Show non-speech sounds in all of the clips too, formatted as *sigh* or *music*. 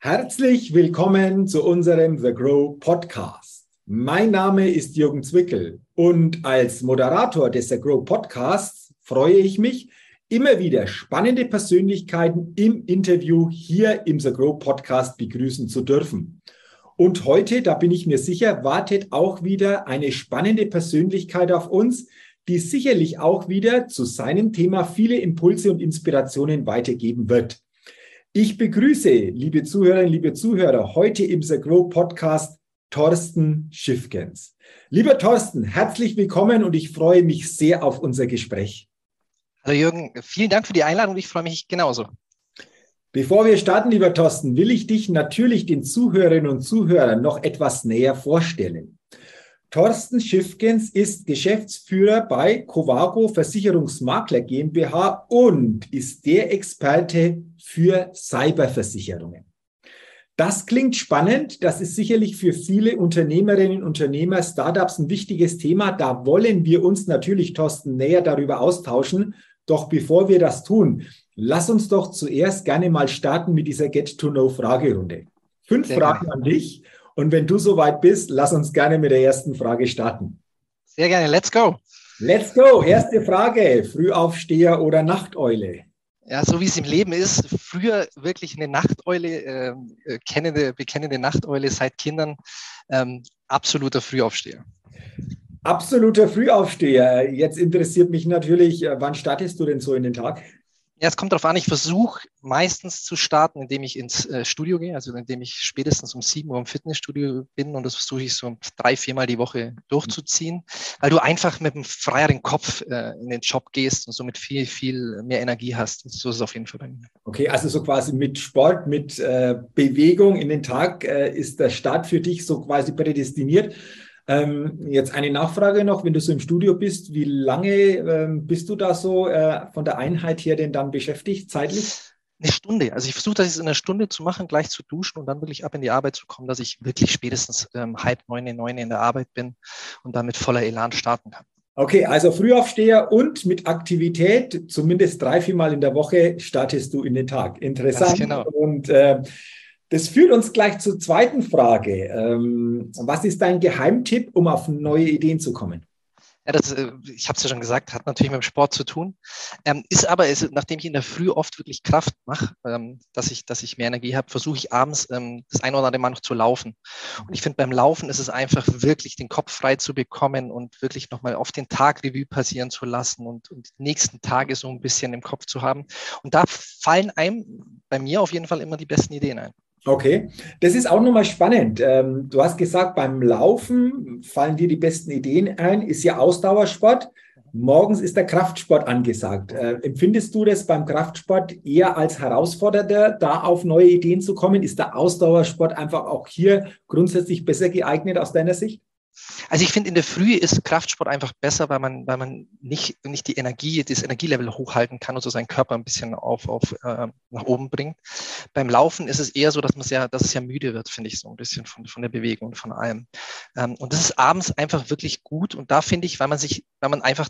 Herzlich willkommen zu unserem The Grow Podcast. Mein Name ist Jürgen Zwickel und als Moderator des The Grow Podcasts freue ich mich, immer wieder spannende Persönlichkeiten im Interview hier im The Grow Podcast begrüßen zu dürfen. Und heute, da bin ich mir sicher, wartet auch wieder eine spannende Persönlichkeit auf uns, die sicherlich auch wieder zu seinem Thema viele Impulse und Inspirationen weitergeben wird. Ich begrüße, liebe Zuhörerinnen, liebe Zuhörer, heute im The Grow Podcast Thorsten Schiffgens. Lieber Thorsten, herzlich willkommen und ich freue mich sehr auf unser Gespräch. Hallo Jürgen, vielen Dank für die Einladung und ich freue mich genauso. Bevor wir starten, lieber Thorsten, will ich dich natürlich den Zuhörerinnen und Zuhörern noch etwas näher vorstellen. Thorsten Schiffgens ist Geschäftsführer bei Covago Versicherungsmakler GmbH und ist der Experte für Cyberversicherungen. Das klingt spannend. Das ist sicherlich für viele Unternehmerinnen und Unternehmer, Startups ein wichtiges Thema. Da wollen wir uns natürlich, Thorsten, näher darüber austauschen. Doch bevor wir das tun, lass uns doch zuerst gerne mal starten mit dieser Get-to-Know-Fragerunde. Fünf Sehr Fragen an dich und wenn du soweit bist, lass uns gerne mit der ersten Frage starten. Sehr gerne, let's go. Let's go. Erste Frage: Frühaufsteher oder Nachteule? Ja, so wie es im Leben ist, früher wirklich eine Nachteule, ähm, äh, kennende, bekennende Nachteule seit Kindern, ähm, absoluter Frühaufsteher. Absoluter Frühaufsteher. Jetzt interessiert mich natürlich, äh, wann startest du denn so in den Tag? Ja, es kommt darauf an, ich versuche meistens zu starten, indem ich ins äh, Studio gehe, also indem ich spätestens um sieben Uhr im Fitnessstudio bin und das versuche ich so drei, viermal die Woche durchzuziehen, weil du einfach mit einem freieren Kopf äh, in den Job gehst und somit viel, viel mehr Energie hast. So ist es auf jeden Fall bei mir. Okay, also so quasi mit Sport, mit äh, Bewegung in den Tag ist der Start für dich so quasi prädestiniert. Ähm, jetzt eine Nachfrage noch, wenn du so im Studio bist, wie lange ähm, bist du da so äh, von der Einheit her denn dann beschäftigt, zeitlich? Eine Stunde. Also ich versuche das in einer Stunde zu machen, gleich zu duschen und dann wirklich ab in die Arbeit zu kommen, dass ich wirklich spätestens ähm, halb neun, neun in der Arbeit bin und damit voller Elan starten kann. Okay, also Frühaufsteher und mit Aktivität, zumindest drei, vier Mal in der Woche, startest du in den Tag. Interessant. Ganz genau. Und äh, das führt uns gleich zur zweiten Frage. Ähm, was ist dein Geheimtipp, um auf neue Ideen zu kommen? Ja, das, äh, ich habe es ja schon gesagt, hat natürlich mit dem Sport zu tun. Ähm, ist aber, ist, nachdem ich in der Früh oft wirklich Kraft mache, ähm, dass, ich, dass ich mehr Energie habe, versuche ich abends ähm, das ein oder andere Mal noch zu laufen. Und ich finde, beim Laufen ist es einfach wirklich, den Kopf frei zu bekommen und wirklich nochmal auf den Tag Revue passieren zu lassen und, und die nächsten Tage so ein bisschen im Kopf zu haben. Und da fallen einem bei mir auf jeden Fall immer die besten Ideen ein. Okay, das ist auch nochmal spannend. Ähm, du hast gesagt, beim Laufen fallen dir die besten Ideen ein, ist ja Ausdauersport. Morgens ist der Kraftsport angesagt. Äh, empfindest du das beim Kraftsport eher als herausfordernder, da auf neue Ideen zu kommen? Ist der Ausdauersport einfach auch hier grundsätzlich besser geeignet aus deiner Sicht? Also ich finde, in der Früh ist Kraftsport einfach besser, weil man, weil man nicht, nicht die Energie, das Energielevel hochhalten kann und so seinen Körper ein bisschen auf, auf äh, nach oben bringt. Beim Laufen ist es eher so, dass man sehr, dass es ja müde wird, finde ich, so ein bisschen von, von der Bewegung und von allem. Ähm, und das ist abends einfach wirklich gut. Und da finde ich, weil man sich, weil man einfach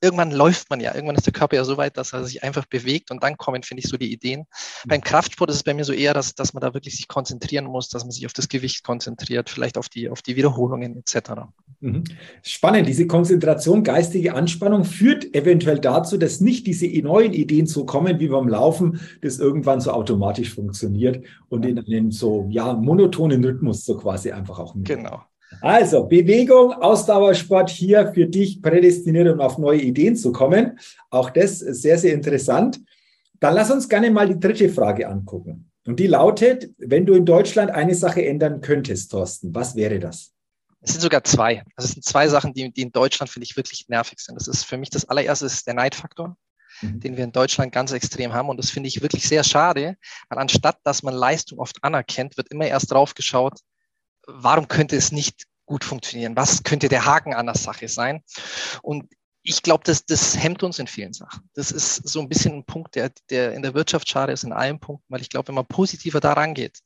irgendwann läuft man ja, irgendwann ist der Körper ja so weit, dass er sich einfach bewegt und dann kommen, finde ich, so die Ideen. Mhm. Beim Kraftsport ist es bei mir so eher, dass, dass man da wirklich sich konzentrieren muss, dass man sich auf das Gewicht konzentriert, vielleicht auf die, auf die Wiederholungen etc. Mhm. Spannend, diese Konzentration, geistige Anspannung führt eventuell dazu, dass nicht diese neuen Ideen so kommen wie beim Laufen, das irgendwann so automatisch funktioniert und in einem so ja, monotonen Rhythmus so quasi einfach auch. Genau. Also, Bewegung, Ausdauersport hier für dich prädestiniert, um auf neue Ideen zu kommen. Auch das ist sehr, sehr interessant. Dann lass uns gerne mal die dritte Frage angucken. Und die lautet, wenn du in Deutschland eine Sache ändern könntest, Thorsten, was wäre das? Es sind sogar zwei. Also es sind zwei Sachen, die, die in Deutschland, finde ich, wirklich nervig sind. Das ist für mich das allererste ist der Neidfaktor, mhm. den wir in Deutschland ganz extrem haben. Und das finde ich wirklich sehr schade, weil anstatt, dass man Leistung oft anerkennt, wird immer erst drauf geschaut, warum könnte es nicht gut funktionieren? Was könnte der Haken an der Sache sein? Und ich glaube, das, das hemmt uns in vielen Sachen. Das ist so ein bisschen ein Punkt, der, der in der Wirtschaft schade ist, in allen Punkten, weil ich glaube, wenn man positiver daran geht,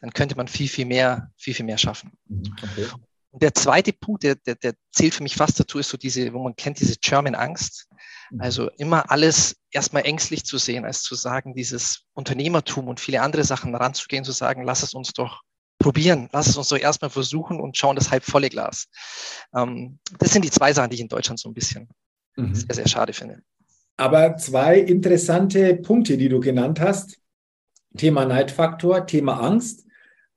dann könnte man viel, viel mehr, viel, viel mehr schaffen. Okay. Und der zweite Punkt, der, der, der zählt für mich fast dazu, ist so diese, wo man kennt, diese German Angst. Mhm. Also immer alles erstmal ängstlich zu sehen, als zu sagen, dieses Unternehmertum und viele andere Sachen ranzugehen, zu sagen, lass es uns doch probieren, lass es uns doch erstmal versuchen und schauen das halb volle Glas. Ähm, das sind die zwei Sachen, die ich in Deutschland so ein bisschen mhm. sehr, sehr schade finde. Aber zwei interessante Punkte, die du genannt hast. Thema Neidfaktor, Thema Angst.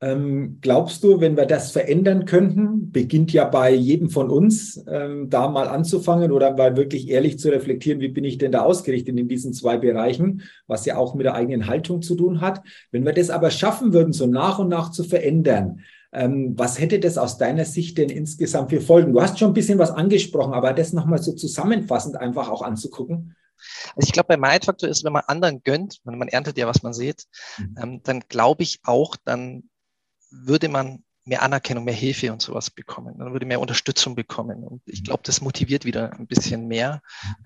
Ähm, glaubst du, wenn wir das verändern könnten, beginnt ja bei jedem von uns, ähm, da mal anzufangen oder mal wirklich ehrlich zu reflektieren, wie bin ich denn da ausgerichtet in diesen zwei Bereichen, was ja auch mit der eigenen Haltung zu tun hat. Wenn wir das aber schaffen würden, so nach und nach zu verändern, ähm, was hätte das aus deiner Sicht denn insgesamt für Folgen? Du hast schon ein bisschen was angesprochen, aber das nochmal so zusammenfassend einfach auch anzugucken. Also ich glaube, bei Mindfaktor ist, wenn man anderen gönnt, wenn man erntet ja, was man sieht, mhm. ähm, dann glaube ich auch, dann würde man mehr Anerkennung, mehr Hilfe und sowas bekommen. Dann würde mehr Unterstützung bekommen. Und ich glaube, das motiviert wieder ein bisschen mehr,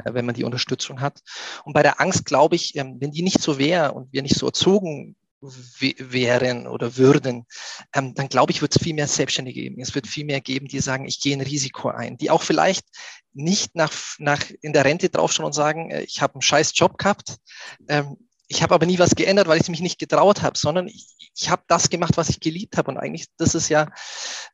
äh, wenn man die Unterstützung hat. Und bei der Angst glaube ich, ähm, wenn die nicht so wäre und wir nicht so erzogen wären oder würden, ähm, dann glaube ich, wird es viel mehr Selbstständige geben. Es wird viel mehr geben, die sagen, ich gehe ein Risiko ein, die auch vielleicht nicht nach, nach in der Rente draufschauen und sagen, äh, ich habe einen scheiß Job gehabt, ähm, ich habe aber nie was geändert, weil ich mich nicht getraut habe, sondern ich, ich habe das gemacht, was ich geliebt habe. Und eigentlich, das ist ja,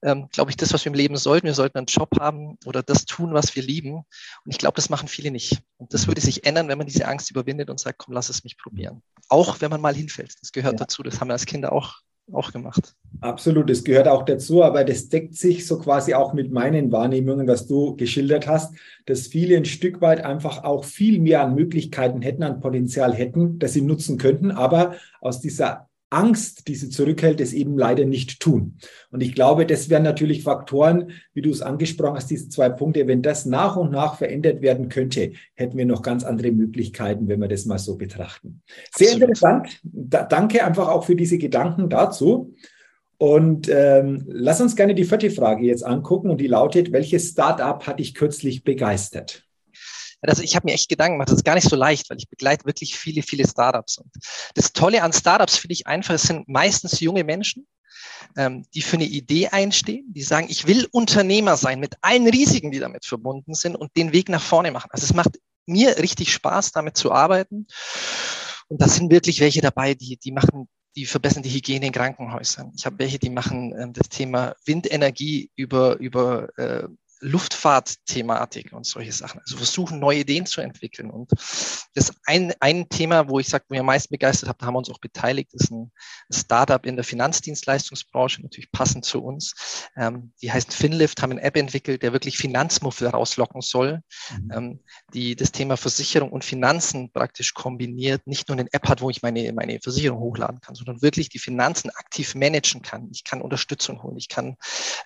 ähm, glaube ich, das, was wir im Leben sollten. Wir sollten einen Job haben oder das tun, was wir lieben. Und ich glaube, das machen viele nicht. Und das würde sich ändern, wenn man diese Angst überwindet und sagt, komm, lass es mich probieren. Auch wenn man mal hinfällt. Das gehört ja. dazu. Das haben wir als Kinder auch auch gemacht. Absolut, das gehört auch dazu, aber das deckt sich so quasi auch mit meinen Wahrnehmungen, was du geschildert hast, dass viele ein Stück weit einfach auch viel mehr an Möglichkeiten hätten, an Potenzial hätten, das sie nutzen könnten, aber aus dieser Angst, die sie zurückhält, es eben leider nicht tun. Und ich glaube, das wären natürlich Faktoren, wie du es angesprochen hast, diese zwei Punkte. Wenn das nach und nach verändert werden könnte, hätten wir noch ganz andere Möglichkeiten, wenn wir das mal so betrachten. Sehr Absolut. interessant. Da, danke einfach auch für diese Gedanken dazu. Und ähm, lass uns gerne die vierte Frage jetzt angucken und die lautet, welches Startup hat dich kürzlich begeistert? Also ich habe mir echt Gedanken gemacht, das ist gar nicht so leicht, weil ich begleite wirklich viele, viele Startups. Und das Tolle an Startups finde ich einfach, es sind meistens junge Menschen, ähm, die für eine Idee einstehen, die sagen, ich will Unternehmer sein mit allen Risiken, die damit verbunden sind und den Weg nach vorne machen. Also es macht mir richtig Spaß, damit zu arbeiten. Und da sind wirklich welche dabei, die, die machen die verbessern die Hygiene in Krankenhäusern. Ich habe welche, die machen ähm, das Thema Windenergie über, über äh, Luftfahrtthematik und solche Sachen. Also versuchen, neue Ideen zu entwickeln. Und das ein, ein Thema, wo ich sage, wo ich am meisten begeistert habe, da haben wir uns auch beteiligt, ist ein Startup in der Finanzdienstleistungsbranche, natürlich passend zu uns. Ähm, die heißt Finlift, haben eine App entwickelt, der wirklich Finanzmuffel rauslocken soll, mhm. ähm, die das Thema Versicherung und Finanzen praktisch kombiniert, nicht nur eine App hat, wo ich meine, meine Versicherung hochladen kann, sondern wirklich die Finanzen aktiv managen kann. Ich kann Unterstützung holen, ich kann,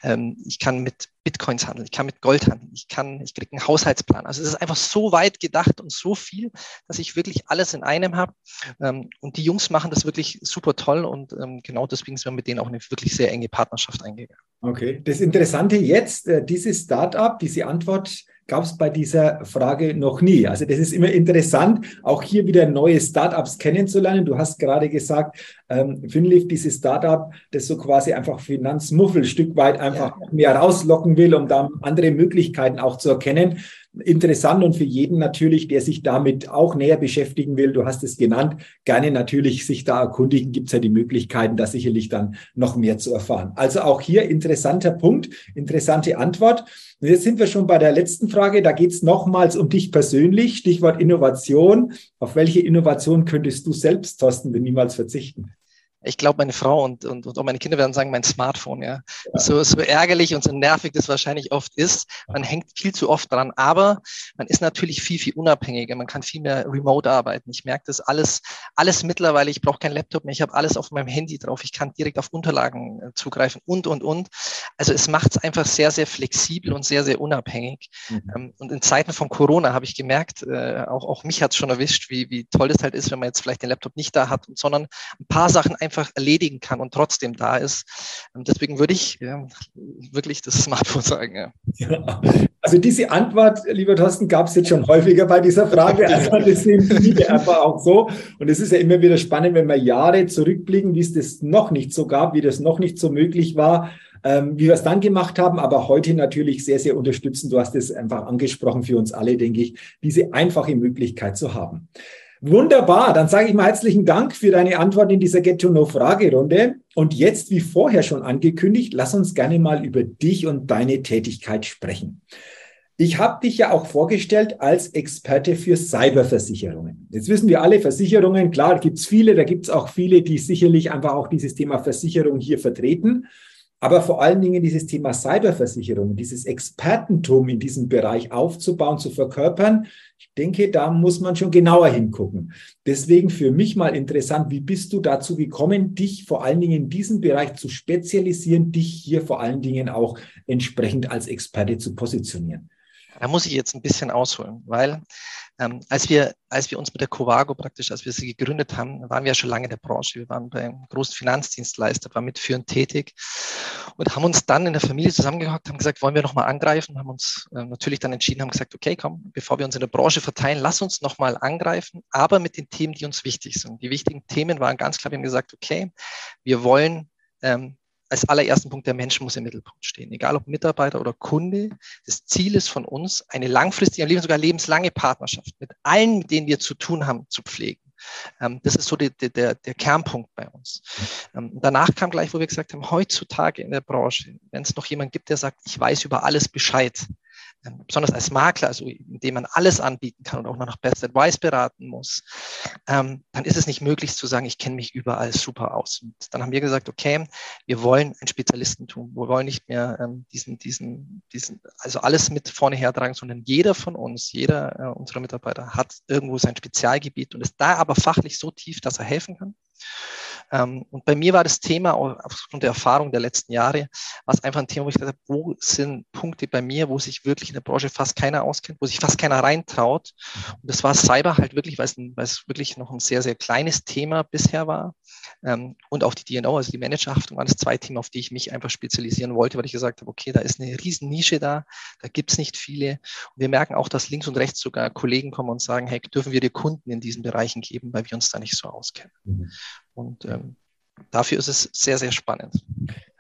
ähm, ich kann mit Bitcoins handeln, ich kann mit Gold handeln, ich kann, ich kriege einen Haushaltsplan. Also es ist einfach so weit gedacht und so viel, dass ich wirklich alles in einem habe. Ähm, und die Jungs machen das wirklich super toll und ähm, genau deswegen sind wir mit denen auch eine wirklich sehr enge Partnerschaft eingegangen. Okay, das Interessante jetzt, äh, dieses Startup, diese Antwort gab es bei dieser Frage noch nie. Also das ist immer interessant, auch hier wieder neue Startups kennenzulernen. Du hast gerade gesagt, ähm, Finlift, dieses Startup, das so quasi einfach Finanzmuffel Stück weit einfach ja. mehr rauslocken will, um da andere Möglichkeiten auch zu erkennen interessant und für jeden natürlich, der sich damit auch näher beschäftigen will, du hast es genannt, gerne natürlich sich da erkundigen, gibt es ja die Möglichkeiten, da sicherlich dann noch mehr zu erfahren. Also auch hier interessanter Punkt, interessante Antwort. Und jetzt sind wir schon bei der letzten Frage, da geht es nochmals um dich persönlich, Stichwort Innovation. Auf welche Innovation könntest du selbst, Thorsten, denn niemals verzichten? Ich glaube, meine Frau und, und, und auch meine Kinder werden sagen, mein Smartphone, ja. ja. So, so ärgerlich und so nervig das wahrscheinlich oft ist. Man hängt viel zu oft dran, aber man ist natürlich viel, viel unabhängiger. Man kann viel mehr remote arbeiten. Ich merke das alles, alles mittlerweile. Ich brauche keinen Laptop mehr. Ich habe alles auf meinem Handy drauf. Ich kann direkt auf Unterlagen äh, zugreifen und, und, und. Also es macht es einfach sehr, sehr flexibel und sehr, sehr unabhängig. Mhm. Ähm, und in Zeiten von Corona habe ich gemerkt, äh, auch, auch mich hat es schon erwischt, wie, wie toll das halt ist, wenn man jetzt vielleicht den Laptop nicht da hat, sondern ein paar Sachen einfach einfach erledigen kann und trotzdem da ist. Deswegen würde ich ja, wirklich das *laughs* Smartphone sagen. Ja. ja. Also diese Antwort, lieber Thorsten, gab es jetzt schon häufiger bei dieser Frage. *laughs* Also das sehen viele einfach auch so. Und es ist ja immer wieder spannend, wenn wir Jahre zurückblicken, wie es das noch nicht so gab, wie das noch nicht so möglich war ähm, wie wir es dann gemacht haben, aber heute natürlich sehr, sehr unterstützen. Du hast es einfach angesprochen für uns alle, denke ich, diese einfache Möglichkeit zu haben. Wunderbar, dann sage ich mal herzlichen Dank für deine Antwort in dieser Get-to-Know-Fragerunde. Und jetzt, wie vorher schon angekündigt, lass uns gerne mal über dich und deine Tätigkeit sprechen. Ich habe dich ja auch vorgestellt als Experte für Cyberversicherungen. Jetzt wissen wir alle, Versicherungen, klar, gibt es viele, da gibt es auch viele, die sicherlich einfach auch dieses Thema Versicherung hier vertreten. Aber vor allen Dingen dieses Thema Cyberversicherung, dieses Expertentum in diesem Bereich aufzubauen, zu verkörpern, ich denke, da muss man schon genauer hingucken. Deswegen für mich mal interessant, wie bist du dazu gekommen, dich vor allen Dingen in diesem Bereich zu spezialisieren, dich hier vor allen Dingen auch entsprechend als Experte zu positionieren? Da muss ich jetzt ein bisschen ausholen, weil ähm, als, wir, als wir uns mit der Covago praktisch, als wir sie gegründet haben, waren wir ja schon lange in der Branche. Wir waren bei einem großen Finanzdienstleister, waren mitführend tätig und haben uns dann in der Familie zusammengehockt, haben gesagt, wollen wir nochmal angreifen, haben uns äh, natürlich dann entschieden, haben gesagt, okay, komm, bevor wir uns in der Branche verteilen, lass uns nochmal angreifen, aber mit den Themen, die uns wichtig sind. Die wichtigen Themen waren ganz klar, wir haben gesagt, okay, wir wollen ähm, als allerersten Punkt, der Mensch muss im Mittelpunkt stehen. Egal ob Mitarbeiter oder Kunde, das Ziel ist von uns, eine langfristige, am Leben sogar lebenslange Partnerschaft mit allen, mit denen wir zu tun haben, zu pflegen. Ähm, das ist so die, der, der Kernpunkt bei uns. Ähm, danach kam gleich, wo wir gesagt haben, heutzutage in der Branche, wenn es noch jemand gibt, der sagt, ich weiß über alles Bescheid, besonders als Makler, also indem man alles anbieten kann und auch noch nach Best Advice beraten muss, ähm, dann ist es nicht möglich zu sagen, ich kenne mich überall super aus. Und dann haben wir gesagt, okay, wir wollen ein Spezialistentum. Wir wollen nicht mehr ähm, diesen, diesen, diesen, also alles mit vorne hertragen, sondern jeder von uns, jeder äh, unserer Mitarbeiter hat irgendwo sein Spezialgebiet und ist da aber fachlich so tief, dass er helfen kann. Ähm, und bei mir war das Thema, aufgrund der Erfahrung der letzten Jahre, war es einfach ein Thema, wo ich habe, wo sind Punkte bei mir, wo sich wirklich in der Branche fast keiner auskennt, wo sich fast keiner reintraut. Und das war Cyber halt wirklich, weil es, weil es wirklich noch ein sehr, sehr kleines Thema bisher war. Ähm, und auch die DNO, also die Managerhaftung, waren das zwei Themen, auf die ich mich einfach spezialisieren wollte, weil ich gesagt habe, okay, da ist eine riesen Nische da, da gibt es nicht viele. Und wir merken auch, dass links und rechts sogar Kollegen kommen und sagen, hey, dürfen wir dir Kunden in diesen Bereichen geben, weil wir uns da nicht so auskennen. Mhm. Und ähm, dafür ist es sehr, sehr spannend.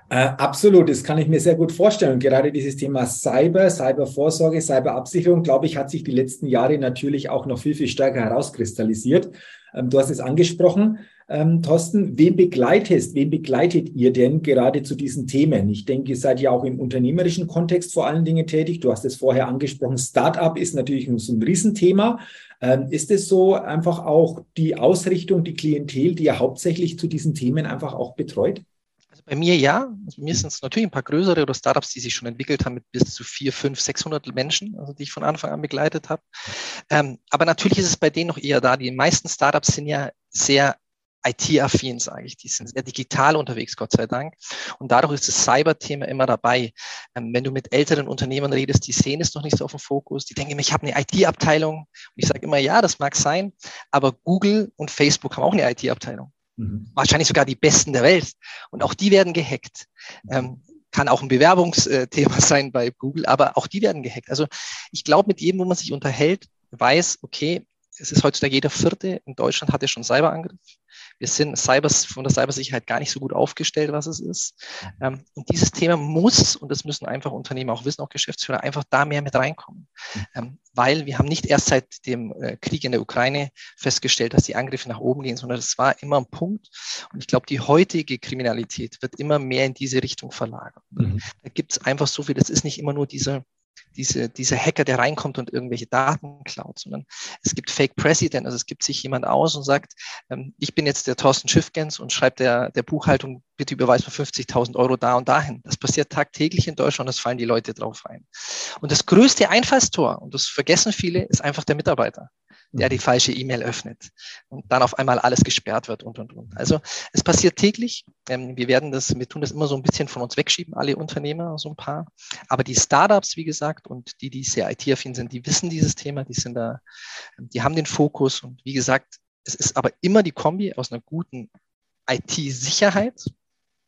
Äh, absolut, das kann ich mir sehr gut vorstellen. gerade dieses Thema Cyber, Cybervorsorge, Cyberabsicherung, glaube ich, hat sich die letzten Jahre natürlich auch noch viel, viel stärker herauskristallisiert. Ähm, du hast es angesprochen, ähm, Thorsten. Wen begleitest, wen begleitet ihr denn gerade zu diesen Themen? Ich denke, ihr seid ja auch im unternehmerischen Kontext vor allen Dingen tätig. Du hast es vorher angesprochen. Startup ist natürlich so ein Riesenthema. Ähm, ist es so einfach auch die Ausrichtung, die Klientel, die ihr hauptsächlich zu diesen Themen einfach auch betreut? Also bei mir ja. Also mir sind es natürlich ein paar größere oder Startups, die sich schon entwickelt haben mit bis zu vier, fünf, 600 Menschen, also die ich von Anfang an begleitet habe. Ähm, aber natürlich ist es bei denen noch eher da. Die meisten Startups sind ja sehr IT-affin, sage ich. Die sind sehr digital unterwegs, Gott sei Dank. Und dadurch ist das Cyber-Thema immer dabei. Ähm, wenn du mit älteren Unternehmern redest, die sehen es noch nicht so auf dem Fokus. Die denken immer, ich habe eine IT-Abteilung. Und ich sage immer, ja, das mag sein, aber Google und Facebook haben auch eine IT-Abteilung. Mhm. Wahrscheinlich sogar die besten der Welt. Und auch die werden gehackt. Ähm, kann auch ein Bewerbungsthema *laughs* sein bei Google, aber auch die werden gehackt. Also ich glaube, mit jedem, wo man sich unterhält, weiß, okay, es ist heutzutage jeder Vierte in Deutschland hatte schon Cyberangriff. Wir sind Cyber, von der Cybersicherheit gar nicht so gut aufgestellt, was es ist. Ähm, und dieses Thema muss, und das müssen einfach Unternehmen auch wissen, auch Geschäftsführer, einfach da mehr mit reinkommen. Ähm, weil wir haben nicht erst seit dem äh, Krieg in der Ukraine festgestellt, dass die Angriffe nach oben gehen, sondern das war immer ein Punkt. Und ich glaube, die heutige Kriminalität wird immer mehr in diese Richtung verlagert. Mhm. Da gibt es einfach so viel, das ist nicht immer nur diese diese, dieser Hacker, der reinkommt und irgendwelche Daten klaut, sondern es gibt Fake President, also es gibt sich jemand aus und sagt, ähm, ich bin jetzt der Thorsten Schiffgens und schreibt der, der Buchhaltung, bitte überweis mir 50.000 Euro da und dahin. Das passiert tagtäglich in Deutschland, das fallen die Leute drauf ein. Und das größte Einfallstor, und das vergessen viele, ist einfach der Mitarbeiter der die falsche E-Mail öffnet und dann auf einmal alles gesperrt wird und, und, und. Also es passiert täglich. Ähm, wir werden das, wir tun das immer so ein bisschen von uns wegschieben, alle Unternehmer, so ein paar. Aber die Startups, wie gesagt, und die, die sehr IT-affin sind, die wissen dieses Thema, die sind da, die haben den Fokus und wie gesagt, es ist aber immer die Kombi aus einer guten IT-Sicherheit,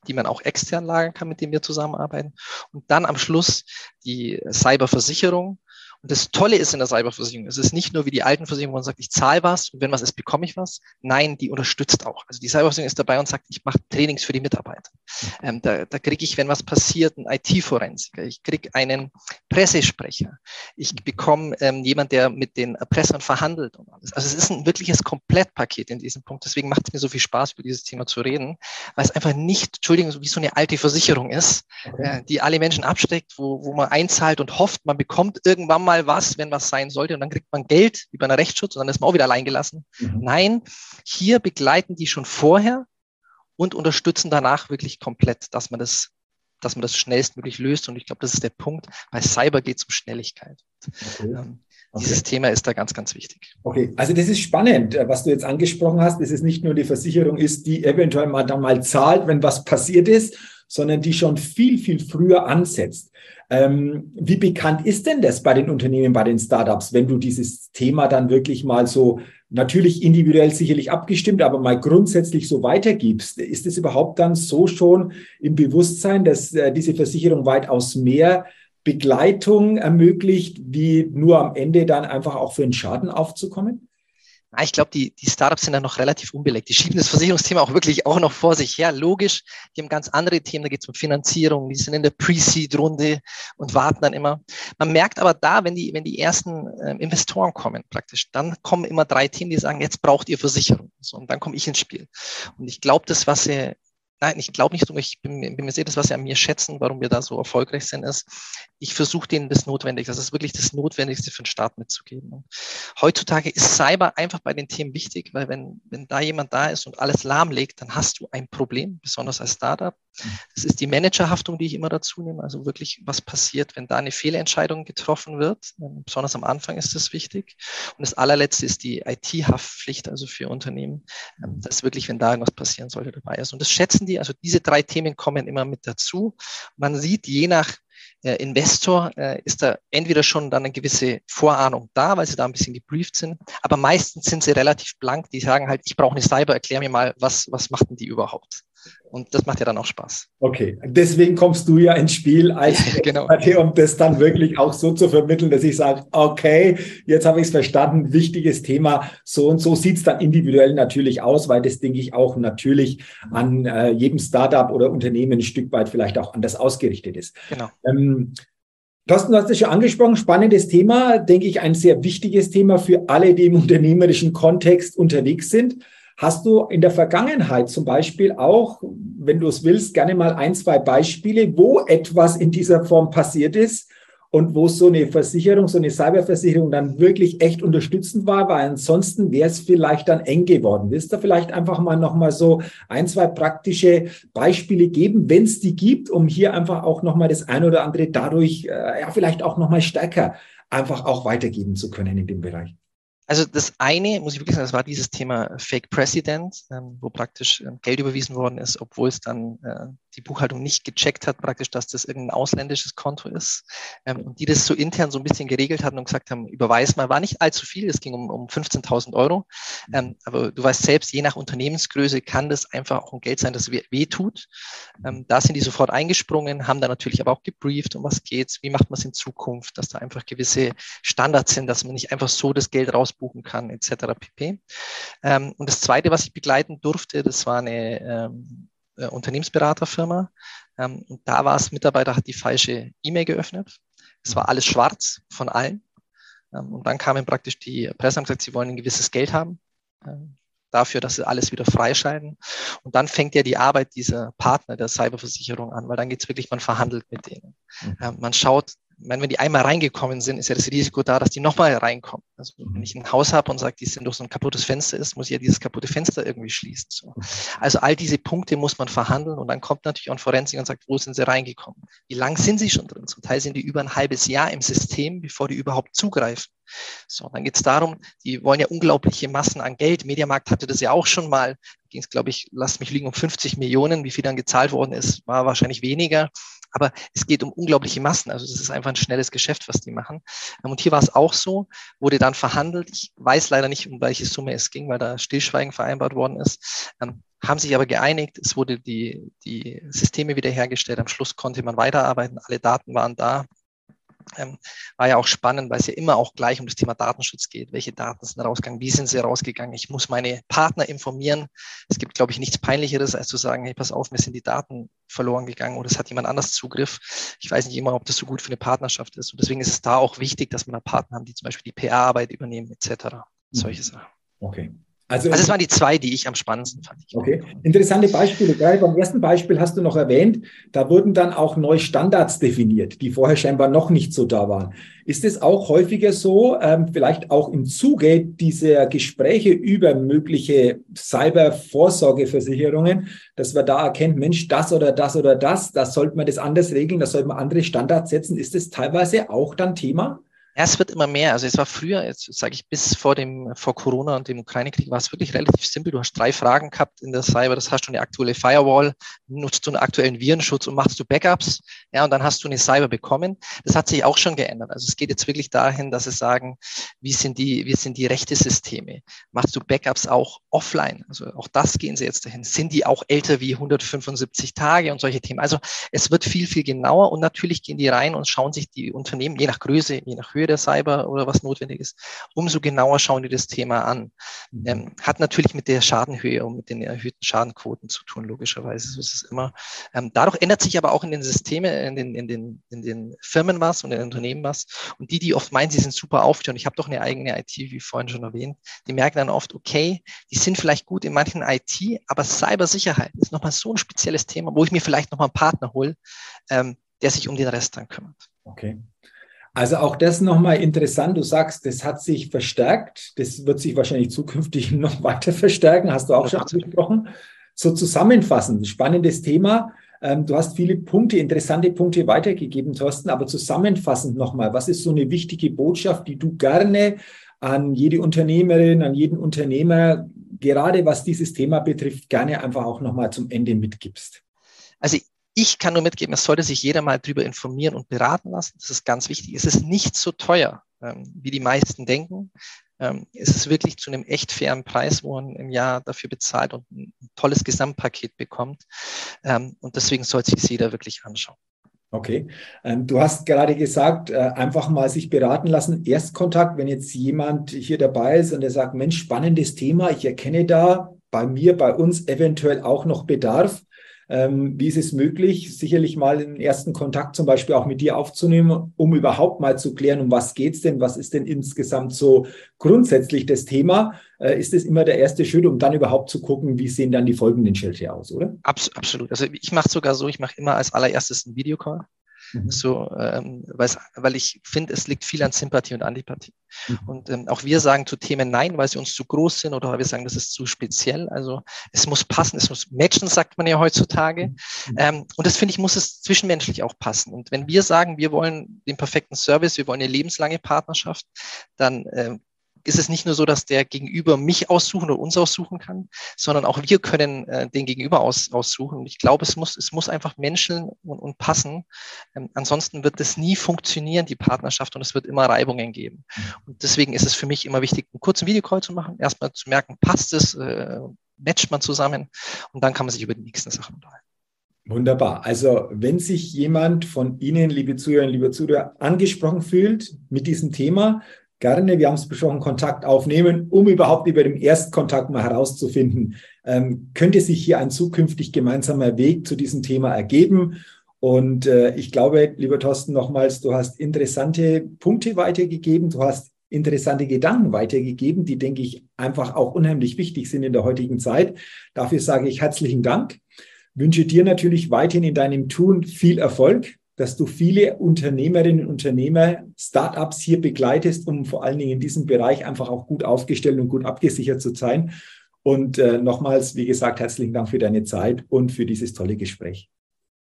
die man auch extern lagern kann, mit denen wir zusammenarbeiten. Und dann am Schluss die Cyberversicherung, das Tolle ist in der Cyberversicherung, es ist nicht nur wie die alten Versicherungen, wo man sagt, ich zahle was und wenn was ist, bekomme ich was. Nein, die unterstützt auch. Also die Cyberversicherung ist dabei und sagt, ich mache Trainings für die Mitarbeiter. Ähm, da da kriege ich, wenn was passiert, einen IT-Forensiker. Ich kriege einen Pressesprecher. Ich bekomme ähm, jemand, der mit den Erpressern verhandelt und alles. Also es ist ein wirkliches Komplettpaket in diesem Punkt. Deswegen macht es mir so viel Spaß, über dieses Thema zu reden, weil es einfach nicht, Entschuldigung, wie so eine alte Versicherung ist, äh, die alle Menschen absteckt, wo, wo man einzahlt und hofft, man bekommt irgendwann mal was, wenn was sein sollte und dann kriegt man Geld über einen Rechtsschutz und dann ist man auch wieder allein gelassen. Mhm. Nein, hier begleiten die schon vorher und unterstützen danach wirklich komplett, dass man das dass man das schnellstmöglich löst. Und ich glaube, das ist der Punkt. Bei Cyber geht es um Schnelligkeit. Okay. Ähm, okay. Dieses Thema ist da ganz, ganz wichtig. Okay, also das ist spannend, äh, was du jetzt angesprochen hast, dass es nicht nur die Versicherung ist, die eventuell mal dann mal zahlt, wenn was passiert ist, sondern die schon viel, viel früher ansetzt. Ähm, wie bekannt ist denn das bei den Unternehmen, bei den Startups, wenn du dieses Thema dann wirklich mal so natürlich individuell sicherlich abgestimmt, aber mal grundsätzlich so weitergibst? Ist es überhaupt dann so schon im Bewusstsein, dass äh, diese Versicherung weitaus mehr Begleitung ermöglicht, wie nur am Ende dann einfach auch für einen Schaden aufzukommen? Ah, ich glaube, die, die Startups sind da noch relativ unbelegt. Die schieben das Versicherungsthema auch wirklich auch noch vor sich her. Logisch, die haben ganz andere Themen, da geht es um Finanzierung, die sind in der Pre-Seed-Runde und warten dann immer. Man merkt aber da, wenn die, wenn die ersten äh, Investoren kommen praktisch, dann kommen immer drei Themen, die sagen, jetzt braucht ihr Versicherung. So, und dann komme ich ins Spiel. Und ich glaube, das, was sie Nein, ich glaube nicht, ich bin, bin, mir das, was sie an mir schätzen, warum wir da so erfolgreich sind, ist, ich versuche denen das Notwendige, das ist wirklich das Notwendigste für den Staat mitzugeben. Und heutzutage ist Cyber einfach bei den Themen wichtig, weil wenn, wenn da jemand da ist und alles lahmlegt, dann hast du ein Problem, besonders als Startup. Das ist die Managerhaftung, die ich immer dazu nehme. Also wirklich, was passiert, wenn da eine Fehlentscheidung getroffen wird. Ähm, besonders am Anfang ist das wichtig. Und das allerletzte ist die IT-Haftpflicht, also für Unternehmen. Ähm, das ist wirklich, wenn da irgendwas passieren sollte, dabei ist. Und das schätzen die. Also diese drei Themen kommen immer mit dazu. Man sieht, je nach äh, Investor äh, ist da entweder schon dann eine gewisse Vorahnung da, weil sie da ein bisschen gebrieft sind, aber meistens sind sie relativ blank, die sagen halt, ich brauche eine Cyber, erklär mir mal, was, was macht denn die überhaupt? Und das macht ja dann auch Spaß. Okay, deswegen kommst du ja ins Spiel als *laughs* genau. um das dann wirklich auch so zu vermitteln, dass ich sage, okay, jetzt habe ich es verstanden, wichtiges Thema. So und so sieht es dann individuell natürlich aus, weil das, denke ich, auch natürlich an äh, jedem Startup oder Unternehmen ein Stück weit vielleicht auch anders ausgerichtet ist. Genau. Ähm, Thorsten, du hast es schon angesprochen, spannendes Thema, denke ich, ein sehr wichtiges Thema für alle, die im unternehmerischen Kontext unterwegs sind. Hast du in der Vergangenheit zum Beispiel auch, wenn du es willst, gerne mal ein, zwei Beispiele, wo etwas in dieser Form passiert ist und wo so eine Versicherung, so eine Cyberversicherung dann wirklich echt unterstützend war, weil ansonsten wäre es vielleicht dann eng geworden. Willst du vielleicht einfach mal nochmal so ein, zwei praktische Beispiele geben, wenn es die gibt, um hier einfach auch nochmal das eine oder andere dadurch äh, ja vielleicht auch nochmal stärker einfach auch weitergeben zu können in dem Bereich? Also das eine, muss ich wirklich sagen, das war dieses Thema Fake President, ähm, wo praktisch ähm, Geld überwiesen worden ist, obwohl es dann äh, die Buchhaltung nicht gecheckt hat, praktisch, dass das irgendein ausländisches Konto ist. Ähm, und die das so intern so ein bisschen geregelt hatten und gesagt haben, überweis mal, war nicht allzu viel, es ging um, um 15.000 Euro. Ähm, aber du weißt selbst, je nach Unternehmensgröße kann das einfach auch ein Geld sein, das weh, weh tut. Ähm, da sind die sofort eingesprungen, haben da natürlich aber auch gebrieft, um was geht's, wie macht man es in Zukunft, dass da einfach gewisse Standards sind, dass man nicht einfach so das Geld rausbuchen kann, etc. pp. Ähm, und das Zweite, was ich begleiten durfte, das war eine ähm, äh, Unternehmensberaterfirma. Ähm, und da war es, Mitarbeiter hat die falsche E-Mail geöffnet. Es war alles schwarz von allen. Ähm, und dann kamen praktisch die Presse und gesagt, sie wollen ein gewisses Geld haben ähm, dafür, dass sie alles wieder freischalten. Und dann fängt ja die Arbeit dieser Partner der Cyberversicherung an, weil dann geht es wirklich, man verhandelt mit denen. Mhm. Ähm, man schaut, meine, wenn die einmal reingekommen sind, ist ja das Risiko da, dass die nochmal reinkommen. Also wenn mhm. ich ein Haus habe und sage, die sind durch so ein kaputtes Fenster ist, muss ich ja dieses kaputte Fenster irgendwie schließen. So. Also all diese Punkte muss man verhandeln und dann kommt natürlich auch ein Forensiker und sagt, wo sind sie reingekommen? Wie lang sind sie schon drin? Zum Teil sind die über ein halbes Jahr im System, bevor die überhaupt zugreifen. So, dann geht es darum, die wollen ja unglaubliche Massen an Geld. Mediamarkt hatte das ja auch schon mal. Ging es, glaube ich, lasst mich liegen, um 50 Millionen. Wie viel dann gezahlt worden ist, war wahrscheinlich weniger. Aber es geht um unglaubliche Massen. Also das ist einfach ein schnelles Geschäft, was die machen. Ähm, und hier war es auch so, wurde dann verhandelt. Ich weiß leider nicht, um welche Summe es ging, weil da Stillschweigen vereinbart worden ist. Ähm, haben sich aber geeinigt. Es wurde die, die Systeme wiederhergestellt. Am Schluss konnte man weiterarbeiten. Alle Daten waren da. Ähm, war ja auch spannend, weil es ja immer auch gleich um das Thema Datenschutz geht. Welche Daten sind rausgegangen? Wie sind sie rausgegangen? Ich muss meine Partner informieren. Es gibt, glaube ich, nichts Peinlicheres, als zu sagen, hey, pass auf, mir sind die Daten verloren gegangen oder es hat jemand anders Zugriff. Ich weiß nicht immer, ob das so gut für eine Partnerschaft ist. Und deswegen ist es da auch wichtig, dass man da Partner haben, die zum Beispiel die PR-Arbeit übernehmen, etc. Mhm. Solche Sachen. Okay. Also, also es waren die zwei, die ich am spannendsten fand. Okay, interessante Beispiele. Gerade beim ersten Beispiel hast du noch erwähnt, da wurden dann auch neue Standards definiert, die vorher scheinbar noch nicht so da waren. Ist es auch häufiger so, ähm, vielleicht auch im Zuge dieser Gespräche über mögliche Cybervorsorgeversicherungen, dass man da erkennt, Mensch, das oder das oder das, da sollte man das anders regeln, da sollte man andere Standards setzen. Ist das teilweise auch dann Thema? Ja, es wird immer mehr. Also es war früher, jetzt sage ich, bis vor dem, vor Corona und dem Ukraine-Krieg war es wirklich relativ simpel. Du hast drei Fragen gehabt in der Cyber. Das hast du eine aktuelle Firewall, nutzt du einen aktuellen Virenschutz und machst du Backups. Ja, und dann hast du eine Cyber bekommen. Das hat sich auch schon geändert. Also es geht jetzt wirklich dahin, dass sie sagen, wie sind die, wie sind die Rechte-Systeme? Machst du Backups auch offline? Also auch das gehen sie jetzt dahin. Sind die auch älter wie 175 Tage und solche Themen? Also es wird viel, viel genauer und natürlich gehen die rein und schauen sich die Unternehmen, je nach Größe, je nach Höhe der Cyber oder was notwendig ist, umso genauer schauen die das Thema an. Mhm. Ähm, hat natürlich mit der Schadenhöhe und mit den erhöhten Schadenquoten zu tun, logischerweise. So ist es immer. Ähm, dadurch ändert sich aber auch in den Systemen, in den, in den, in den Firmen was und in den Unternehmen was. Und die, die oft meinen, sie sind super aufgestellt, ich habe doch eine eigene IT, wie vorhin schon erwähnt, die merken dann oft, okay, die sind vielleicht gut in manchen IT, aber Cybersicherheit ist nochmal so ein spezielles Thema, wo ich mir vielleicht nochmal einen Partner hole, ähm, der sich um den Rest dann kümmert. Okay. Also auch das nochmal interessant. Du sagst, das hat sich verstärkt. Das wird sich wahrscheinlich zukünftig *laughs* noch weiter verstärken. Hast du auch schon angesprochen. So zusammenfassend, spannendes Thema. Ähm, du hast viele Punkte, interessante Punkte weitergegeben, Thorsten. Aber zusammenfassend nochmal, was ist so eine wichtige Botschaft, die du gerne an jede Unternehmerin, an jeden Unternehmer, gerade was dieses Thema betrifft, gerne einfach auch nochmal zum Ende mitgibst? Also ich kann nur mitgeben, es sollte sich jeder mal darüber informieren und beraten lassen. Das ist ganz wichtig. Es ist nicht so teuer, ähm, wie die meisten denken. Ähm, es ist wirklich zu einem echt fairen Preis, wo man im Jahr dafür bezahlt und ein tolles Gesamtpaket bekommt. Ähm, und deswegen sollte sich jeder wirklich anschauen. Okay. Du hast gerade gesagt, äh, einfach mal sich beraten lassen. Erstkontakt, wenn jetzt jemand hier dabei ist und der sagt, Mensch, spannendes Thema, ich erkenne da bei mir, bei uns eventuell auch noch Bedarf. Ähm, wie ist es möglich, sicherlich mal einen ersten Kontakt zum Beispiel auch mit dir aufzunehmen, um überhaupt mal zu klären, um was geht es denn, was ist denn insgesamt so grundsätzlich das Thema? Äh, ist es immer der erste Schritt, um dann überhaupt zu gucken, wie sehen dann die folgenden Schritte aus, oder? Abs absolut. Also ich mache sogar so, ich mache immer als allererstes einen Videocall. Mhm. So, ähm, weil ich finde, es liegt viel an Sympathie und Antipathie. Mhm. Und ähm, auch wir sagen zu Themen Nein, weil sie uns zu groß sind oder weil wir sagen, das ist zu speziell. Also es muss passen, es muss matchen, sagt man ja heutzutage. Mhm. Ähm, und das finde ich, muss es zwischenmenschlich auch passen. Und wenn wir sagen, wir wollen den perfekten Service, wir wollen eine lebenslange Partnerschaft, dann äh, ist es nicht nur so, dass der Gegenüber mich aussuchen oder uns aussuchen kann, sondern auch wir können äh, den Gegenüber aus, aussuchen. Und ich glaube, es muss, es muss einfach menscheln und, und passen. Ähm, ansonsten wird es nie funktionieren, die Partnerschaft, und es wird immer Reibungen geben. Und deswegen ist es für mich immer wichtig, einen kurzen Videocall zu machen, erstmal zu merken, passt es, äh, matcht man zusammen und dann kann man sich über die nächsten Sachen unterhalten. Wunderbar. Also wenn sich jemand von Ihnen, liebe Zuhörerinnen, liebe Zuhörer, angesprochen fühlt mit diesem Thema, gerne, wir haben es besprochen, Kontakt aufnehmen, um überhaupt über den Erstkontakt mal herauszufinden, ähm, könnte sich hier ein zukünftig gemeinsamer Weg zu diesem Thema ergeben. Und äh, ich glaube, lieber Thorsten, nochmals, du hast interessante Punkte weitergegeben, du hast interessante Gedanken weitergegeben, die, denke ich, einfach auch unheimlich wichtig sind in der heutigen Zeit. Dafür sage ich herzlichen Dank. Wünsche dir natürlich weiterhin in deinem Tun viel Erfolg dass du viele Unternehmerinnen und Unternehmer, Startups hier begleitest, um vor allen Dingen in diesem Bereich einfach auch gut aufgestellt und gut abgesichert zu sein. Und äh, nochmals, wie gesagt, herzlichen Dank für deine Zeit und für dieses tolle Gespräch.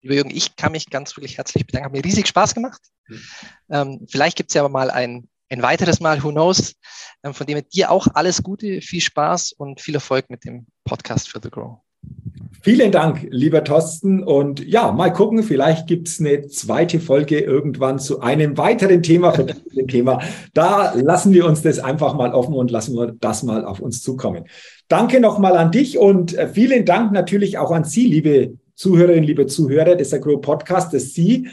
Lieber Jürgen, ich kann mich ganz wirklich herzlich bedanken. Hat mir riesig Spaß gemacht. Mhm. Ähm, vielleicht gibt es ja aber mal ein, ein weiteres Mal, who knows. Ähm, von dem dir auch alles Gute, viel Spaß und viel Erfolg mit dem Podcast für The Grow. Vielen Dank, lieber Thorsten. Und ja, mal gucken, vielleicht gibt es eine zweite Folge irgendwann zu einem weiteren Thema, Thema. Da lassen wir uns das einfach mal offen und lassen wir das mal auf uns zukommen. Danke nochmal an dich und äh, vielen Dank natürlich auch an Sie, liebe Zuhörerinnen, liebe Zuhörer des Agro Podcasts, dass Sie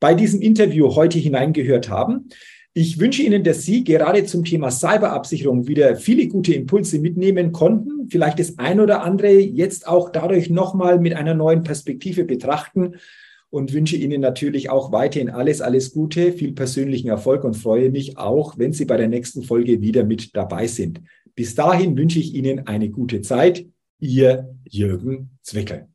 bei diesem Interview heute hineingehört haben. Ich wünsche Ihnen, dass Sie gerade zum Thema Cyberabsicherung wieder viele gute Impulse mitnehmen konnten, vielleicht das ein oder andere jetzt auch dadurch nochmal mit einer neuen Perspektive betrachten und wünsche Ihnen natürlich auch weiterhin alles, alles Gute, viel persönlichen Erfolg und freue mich auch, wenn Sie bei der nächsten Folge wieder mit dabei sind. Bis dahin wünsche ich Ihnen eine gute Zeit. Ihr Jürgen Zwickel.